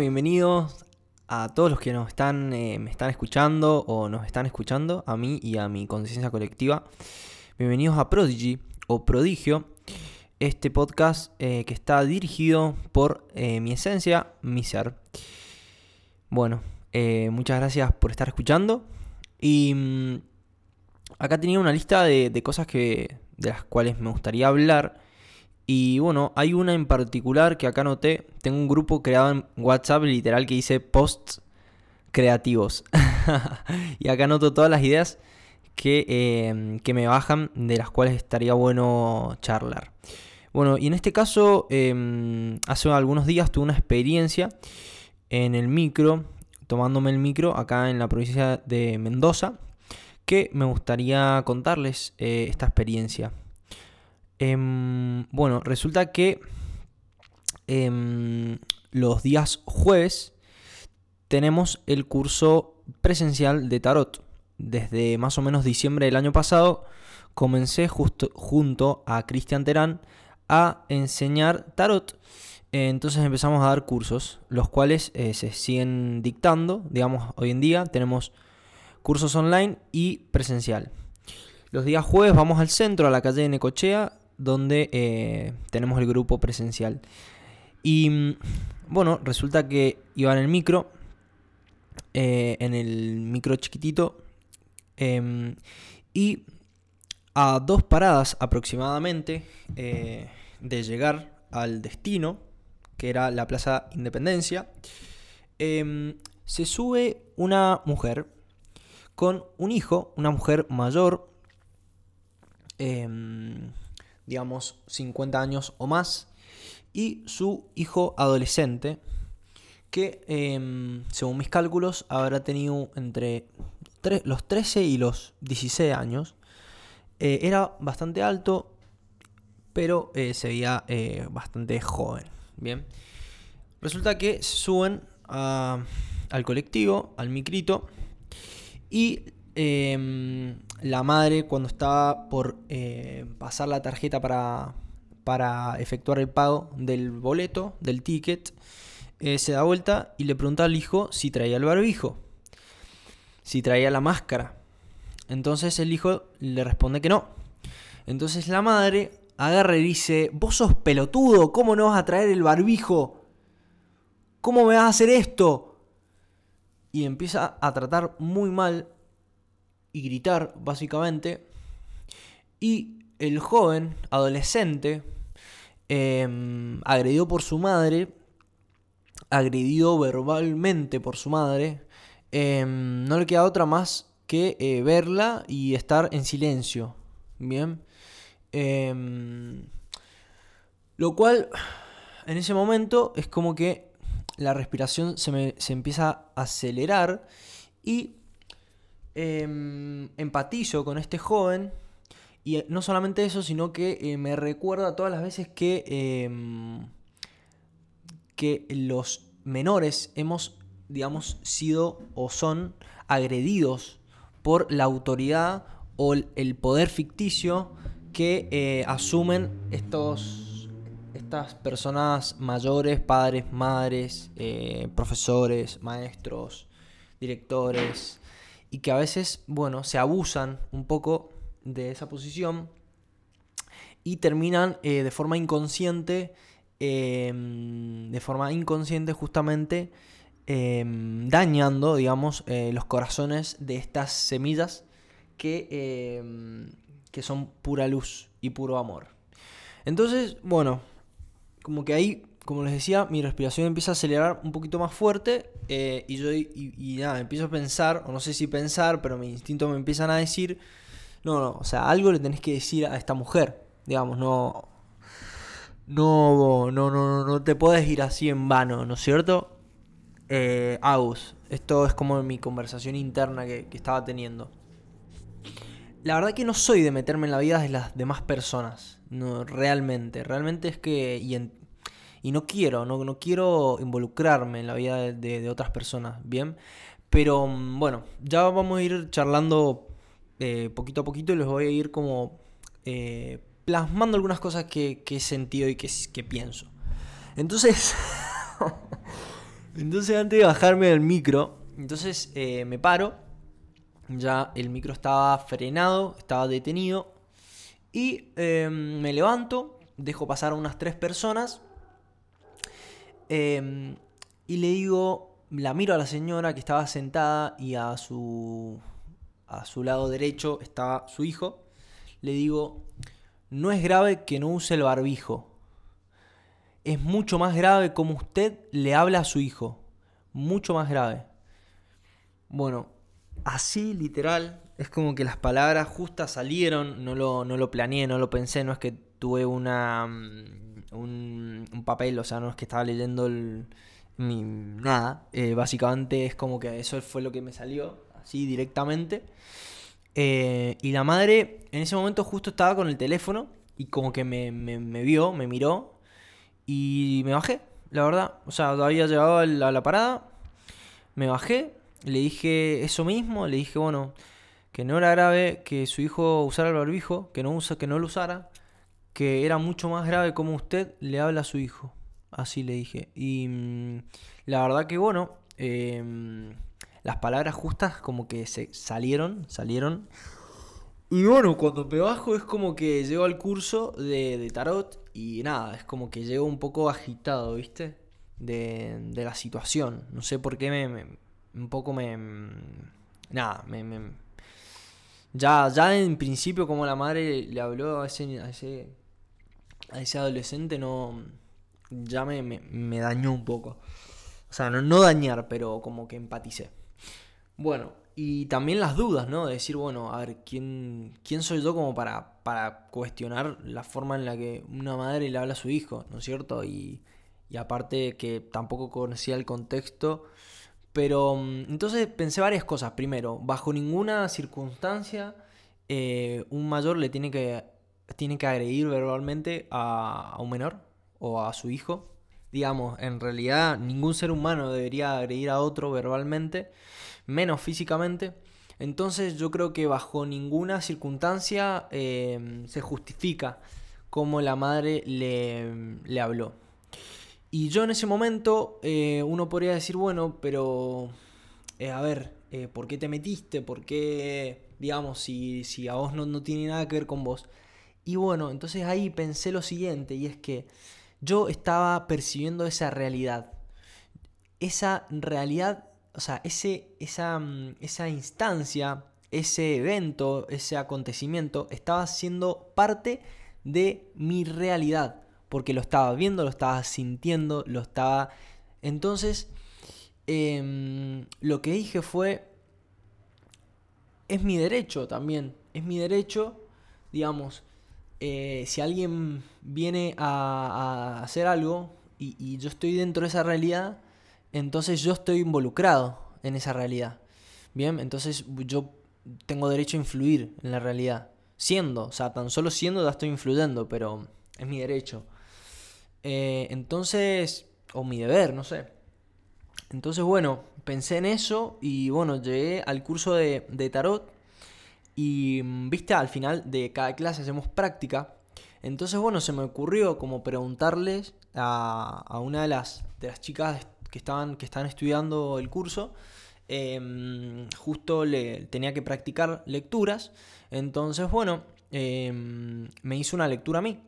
Bienvenidos a todos los que nos están, eh, me están escuchando o nos están escuchando, a mí y a mi conciencia colectiva. Bienvenidos a Prodigy o Prodigio, este podcast eh, que está dirigido por eh, mi esencia, mi ser. Bueno, muchas gracias por estar escuchando. Y mm, acá tenía una lista de, de cosas que, de las cuales me gustaría hablar y bueno, hay una en particular que acá noté. Tengo un grupo creado en WhatsApp literal que dice posts creativos. y acá noto todas las ideas que, em, que, me bajan, de las cuales estaría bueno charlar. Bueno, y en este caso, em, hace algunos días tuve una experiencia en el micro, tomándome el micro acá en la provincia de Mendoza, que me gustaría contarles eh, esta experiencia. Em, bueno, resulta que em, los días jueves tenemos el curso presencial de tarot. Desde más o menos diciembre del año pasado comencé justo junto a Cristian Terán a enseñar tarot. Entonces empezamos a dar cursos, los cuales eh, se siguen dictando. Digamos, hoy en día tenemos cursos online y presencial. Los días jueves vamos al centro, a la calle de Necochea, donde eh, tenemos el grupo presencial. Y mm, bueno, resulta que iba en el micro, eh, en el micro chiquitito, em, y a dos paradas aproximadamente eh, de llegar al destino, que era la Plaza Independencia, em, se sube una mujer con un hijo, una mujer mayor, em, digamos, 50 años o más, y su hijo adolescente, que em, según mis cálculos habrá tenido entre los 13 y los 16 años. Eh, era bastante alto, pero eh, se veía eh, bastante joven. Bien. Resulta que suben al colectivo, al micrito, y Em, la madre cuando estaba por eh, pasar la tarjeta para, para efectuar el pago del boleto, del ticket, eh, se da vuelta y le pregunta al hijo si traía el barbijo, si traía la máscara. Entonces el hijo le responde que no. Entonces la madre agarra y dice, vos sos pelotudo, ¿cómo no vas a traer el barbijo? ¿Cómo me vas a hacer esto? Y empieza a tratar muy mal y gritar, básicamente. Y el joven, adolescente, em, agredido por su madre, agredido verbalmente por su madre, em, no le queda otra más que eh, verla y estar en silencio. Bien. Em, lo cual, en ese momento, es como que la respiración se, me, se empieza a acelerar y Em, empatizo con este joven. Y eh, no solamente eso, sino que eh, me recuerda todas las veces que, em, que los menores hemos, digamos, sido o son agredidos por la autoridad o el poder ficticio que eh, asumen estos, estas personas mayores, padres, madres, profesores, maestros, directores, y que a veces, bueno, se abusan un poco de esa posición y terminan eh, de forma inconsciente, em, de forma inconsciente justamente, em, dañando, digamos, eh, los corazones de estas semillas que, em, que son pura luz y puro amor. Entonces, bueno, como que ahí como les decía, mi respiración empieza a acelerar un poquito más fuerte eh, y yo y, nada, empiezo a pensar, o no sé si pensar, pero mi instinto me empiezan a decir, no, no, o sea, algo le tenés que decir a esta mujer, digamos, no, no, no, no, no te puedes ir así en vano, ¿no es cierto? Eh, Agus, esto es como mi conversación interna que, estaba teniendo. La verdad que no soy de meterme en la vida de las demás personas, no, realmente, realmente es que, y no quiero, no, no quiero involucrarme en la vida de, otras personas, ¿bien? Pero mm, bueno, ya vamos a ir charlando eh, poquito a poquito y les voy a ir como eh, plasmando algunas cosas que, he sentido y que, que pienso. Entonces, Entonces antes de bajarme del micro, entonces eh, me paro, ya el micro estaba frenado, estaba detenido, y me levanto, dejo pasar a unas tres personas, em, y le digo, la miro a la señora que estaba sentada y a su, a su lado derecho estaba su hijo, le digo, no es grave que no use el barbijo. Es mucho más grave como usted le habla a su hijo. Mucho más grave. Bueno, así literal, es como que las palabras justas salieron, no lo, no lo planeé, no lo pensé, no es que tuve una mm, un, papel, o sea, no es que estaba leyendo el, nada. Eh, básicamente es como que eso fue lo que me salió, así directamente. Eh, y la madre en ese momento justo estaba con el teléfono y como que me, vio, me miró y me bajé, la verdad. O sea, había llegado a la, parada, me bajé, le dije eso mismo, le dije, bueno, que no era grave que su hijo usara el barbijo, que no, usa, que no lo usara, que era mucho más grave como usted le habla a su hijo. Así le dije. Y mm, la verdad que bueno, em, las palabras justas como que se salieron, salieron. Y bueno, cuando me bajo es como que llego al curso de, tarot y nada, es como que llego un poco agitado, ¿viste? De, de la situación. No sé por qué me, un poco me... Nada, me, me, ya, ya en principio como la madre le habló a ese, a ese adolescente, no... Ya me, me, dañó un poco. O sea, no, no dañar, pero como que empaticé. Bueno, y también las dudas, ¿no? De decir, bueno, a ver, ¿quién, quién soy yo como para, para cuestionar la forma en la que una madre le habla a su hijo, ¿no es cierto? Y, y aparte que tampoco conocía el contexto. Pero mm, entonces pensé varias cosas. Primero, bajo ninguna circunstancia eh, un mayor le tiene que, tiene que agredir verbalmente a, un menor o a su hijo. Digamos, en realidad ningún ser humano debería agredir a otro verbalmente menos físicamente. Entonces yo creo que bajo ninguna circunstancia em, se justifica cómo la madre le, habló. Y yo en ese momento eh, uno podría decir, bueno, pero eh, a ver, eh, ¿por qué te metiste? ¿Por qué, digamos, si, a vos no tiene nada que ver con vos? Y bueno, entonces ahí pensé lo siguiente, y es que yo estaba percibiendo esa realidad. Esa realidad o sea, ese, esa, mm, esa instancia, ese evento, ese acontecimiento estaba siendo parte de mi realidad, porque lo estaba viendo, lo estaba sintiendo, lo estaba... Entonces, em, lo que dije fue, es mi derecho también, es mi derecho, digamos, eh, si alguien viene a, hacer algo y yo estoy dentro de esa realidad, entonces yo estoy involucrado en esa realidad. Bien, entonces yo tengo derecho a influir en la realidad. Siendo, o sea, tan solo siendo ya estoy influyendo, pero es mi derecho. Eh, entonces, o mi deber, no sé. Entonces, bueno, pensé en eso y bueno, llegué al curso de, tarot y, mm, viste, al final de cada clase hacemos práctica. Entonces, bueno, se me ocurrió como preguntarles a, una de las, de las chicas que, estaban, que están estudiando el curso, em, justo le, tenía que practicar lecturas. Entonces, bueno, em, me hizo una lectura a mí.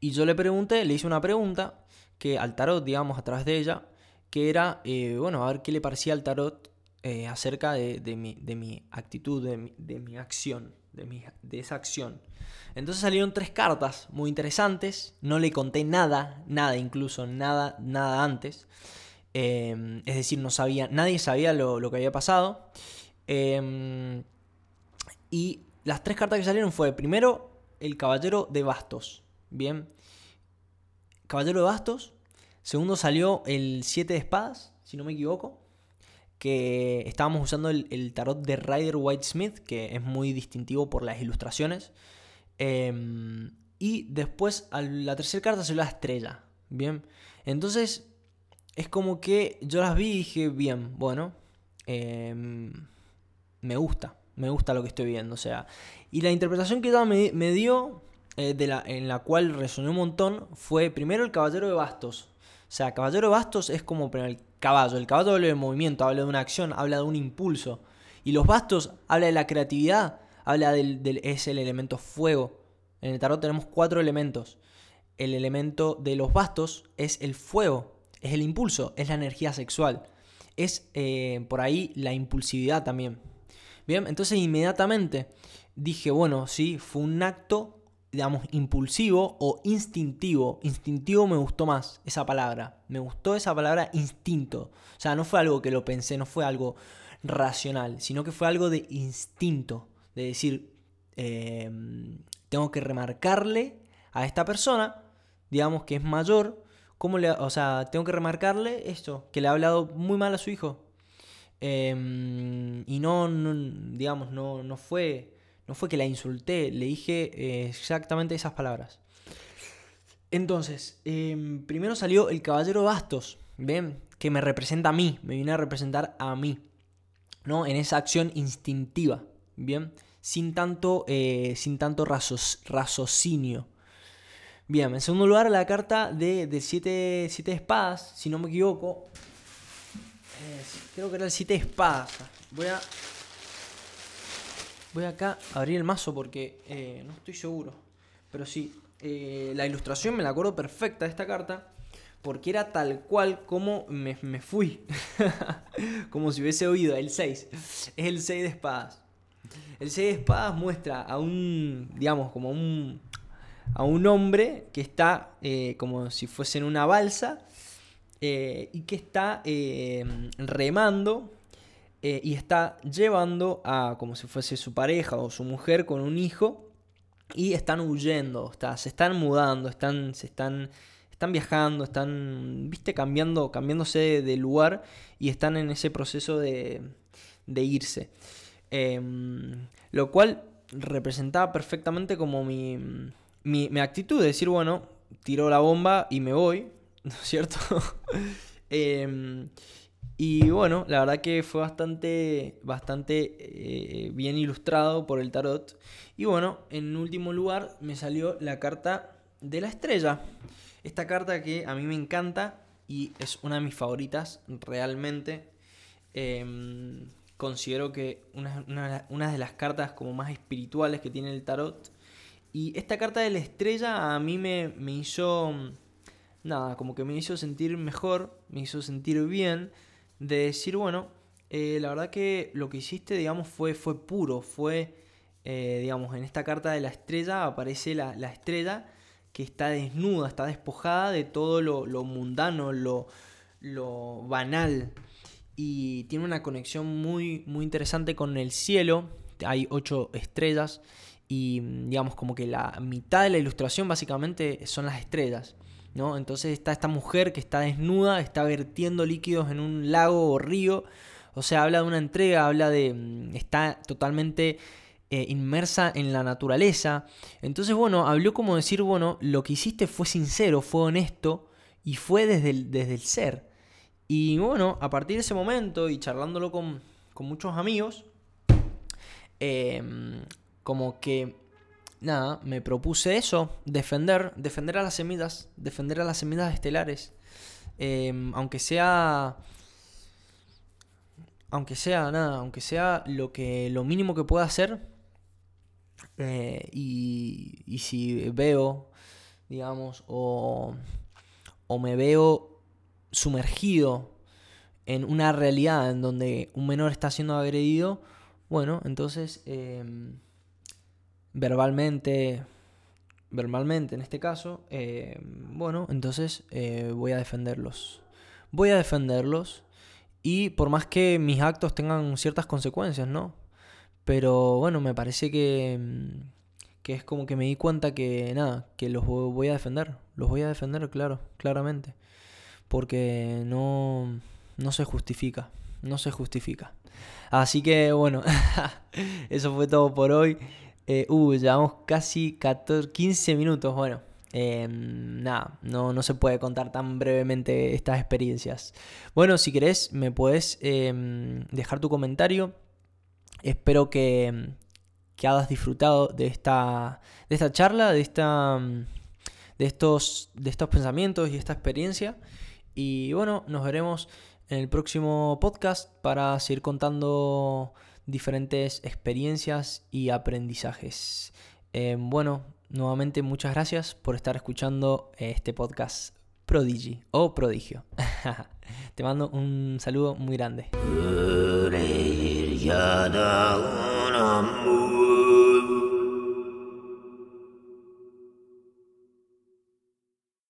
Y yo le pregunté, le hice una pregunta que al tarot, digamos, a través de ella, que era, eh, bueno, a ver qué le parecía al tarot eh, acerca de, mi, de, mi, actitud, de mi, acción, de, esa acción. Entonces salieron tres cartas muy interesantes. No le conté nada, nada incluso, nada, nada antes. Em, es decir, no sabía, nadie sabía lo, que había pasado. Em, y las tres cartas que salieron fue, primero, el Caballero de Bastos. Bien. Caballero de Bastos. Segundo salió el Siete de Espadas, si no me equivoco. Que estábamos usando el, tarot de Rider White Smith, que es muy distintivo por las ilustraciones. Em, y después la tercera carta se la estrella. Bien. Entonces es como que yo las vi y dije, bien, bueno, em, me gusta, me gusta lo que estoy viendo. O sea, y la interpretación que ella me, dio, eh, en la cual resoné un montón, fue primero el Caballero de Bastos. O sea, caballero de bastos es como el caballo. El caballo habla de movimiento, habla de una acción, habla de un impulso. Y los bastos habla de la creatividad, habla del, es el elemento fuego. En el tarot tenemos cuatro elementos. El elemento de los bastos es el fuego, es el impulso, es la energía sexual. Es eh, por ahí la impulsividad también. Bien, entonces inmediatamente dije, bueno, sí, fue un acto digamos, impulsivo o instintivo. Instintivo me gustó más esa palabra. Me gustó esa palabra instinto. O sea, no fue algo que lo pensé, no fue algo racional, sino que fue algo de instinto. De decir, em, tengo que remarcarle a esta persona, digamos que es mayor, ¿cómo le, o sea, tengo que remarcarle esto, que le ha hablado muy mal a su hijo. Em, y no, no, digamos, no, no fue no fue que la insulté, le dije eh, exactamente esas palabras. Entonces, em, primero salió el caballero Bastos, ¿ven? Que me representa a mí, me viene a representar a mí, ¿no? En esa acción instintiva, ¿bien? Sin tanto, eh, sin tanto raciocinio. Bien, en segundo lugar, la carta de, siete, siete, espadas, si no me equivoco. Creo que era el siete espadas. Voy a Voy acá a abrir el mazo porque eh, no estoy seguro. Pero sí, eh, la ilustración me la acuerdo perfecta de esta carta. Porque era tal cual como me, fui. como si hubiese oído el 6. Es el 6 de espadas. El 6 de espadas muestra a un, digamos, como un, a un hombre que está eh, como si fuese en una balsa y que está remando eh, y está llevando a como si fuese su pareja o su mujer con un hijo y están huyendo, está, se están mudando, están, se están, están viajando, están, viste, cambiando, cambiándose de lugar y están en ese proceso de, de irse. Em, lo cual representaba perfectamente como mi, mi, mi, actitud de decir, bueno, tiro la bomba y me voy, ¿no es cierto? eh, y bueno, la verdad que fue bastante, bastante eh, bien ilustrado por el tarot. Y bueno, en último lugar me salió la carta de la estrella. Esta carta que a mí me encanta y es una de mis favoritas realmente. Em, considero que una, una, de las cartas como más espirituales que tiene el tarot. Y esta carta de la estrella a mí me, me hizo... Nada, como que me hizo sentir mejor, me hizo sentir bien de decir, bueno, eh, la verdad que lo que hiciste, digamos, fue, fue puro, fue, eh, digamos, en esta carta de la estrella aparece la, estrella que está desnuda, está despojada de todo lo, mundano, lo, lo banal. Y tiene una conexión muy, muy interesante con el cielo. Hay ocho estrellas y digamos como que la mitad de la ilustración básicamente son las estrellas. Entonces está esta mujer que está desnuda, está vertiendo líquidos en un lago o río. O sea, habla de una entrega, habla de... Mm, está totalmente eh, inmersa en la naturaleza. Entonces, bueno, habló como decir, bueno, lo que hiciste fue sincero, fue honesto y fue desde el, desde el ser. Y bueno, a partir de ese momento y charlándolo con, muchos amigos, em, como que nada, me propuse eso, defender, defender a las semillas, defender a las semillas estelares. Em, aunque sea. Aunque sea nada, aunque sea lo que. lo mínimo que pueda hacer. Eh, y, si veo, digamos, o, o me veo sumergido en una realidad en donde un menor está siendo agredido, bueno, entonces em, verbalmente, verbalmente en este caso, eh, bueno, entonces eh, voy a defenderlos. Voy a defenderlos y por más que mis actos tengan ciertas consecuencias, ¿no? Pero bueno, me parece que, mm, que es como que me di cuenta que nada, que los voy a defender. Los voy a defender, claro, claramente. Porque no, no se justifica. No se justifica. Así que bueno, eso fue todo por hoy. Eh, uh, llevamos casi 14, 15 minutos. Bueno, em, nada, no, no, se puede contar tan brevemente estas experiencias. Bueno, si querés, me puedes em, dejar tu comentario. Espero que, que hayas disfrutado de esta, de esta charla, de, esta, de, estos, de estos pensamientos y esta experiencia. Y bueno, nos veremos en el próximo podcast para seguir contando diferentes experiencias y aprendizajes. Eh, bueno, nuevamente muchas gracias por estar escuchando este podcast Prodigy o Prodigio. Te mando un saludo muy grande.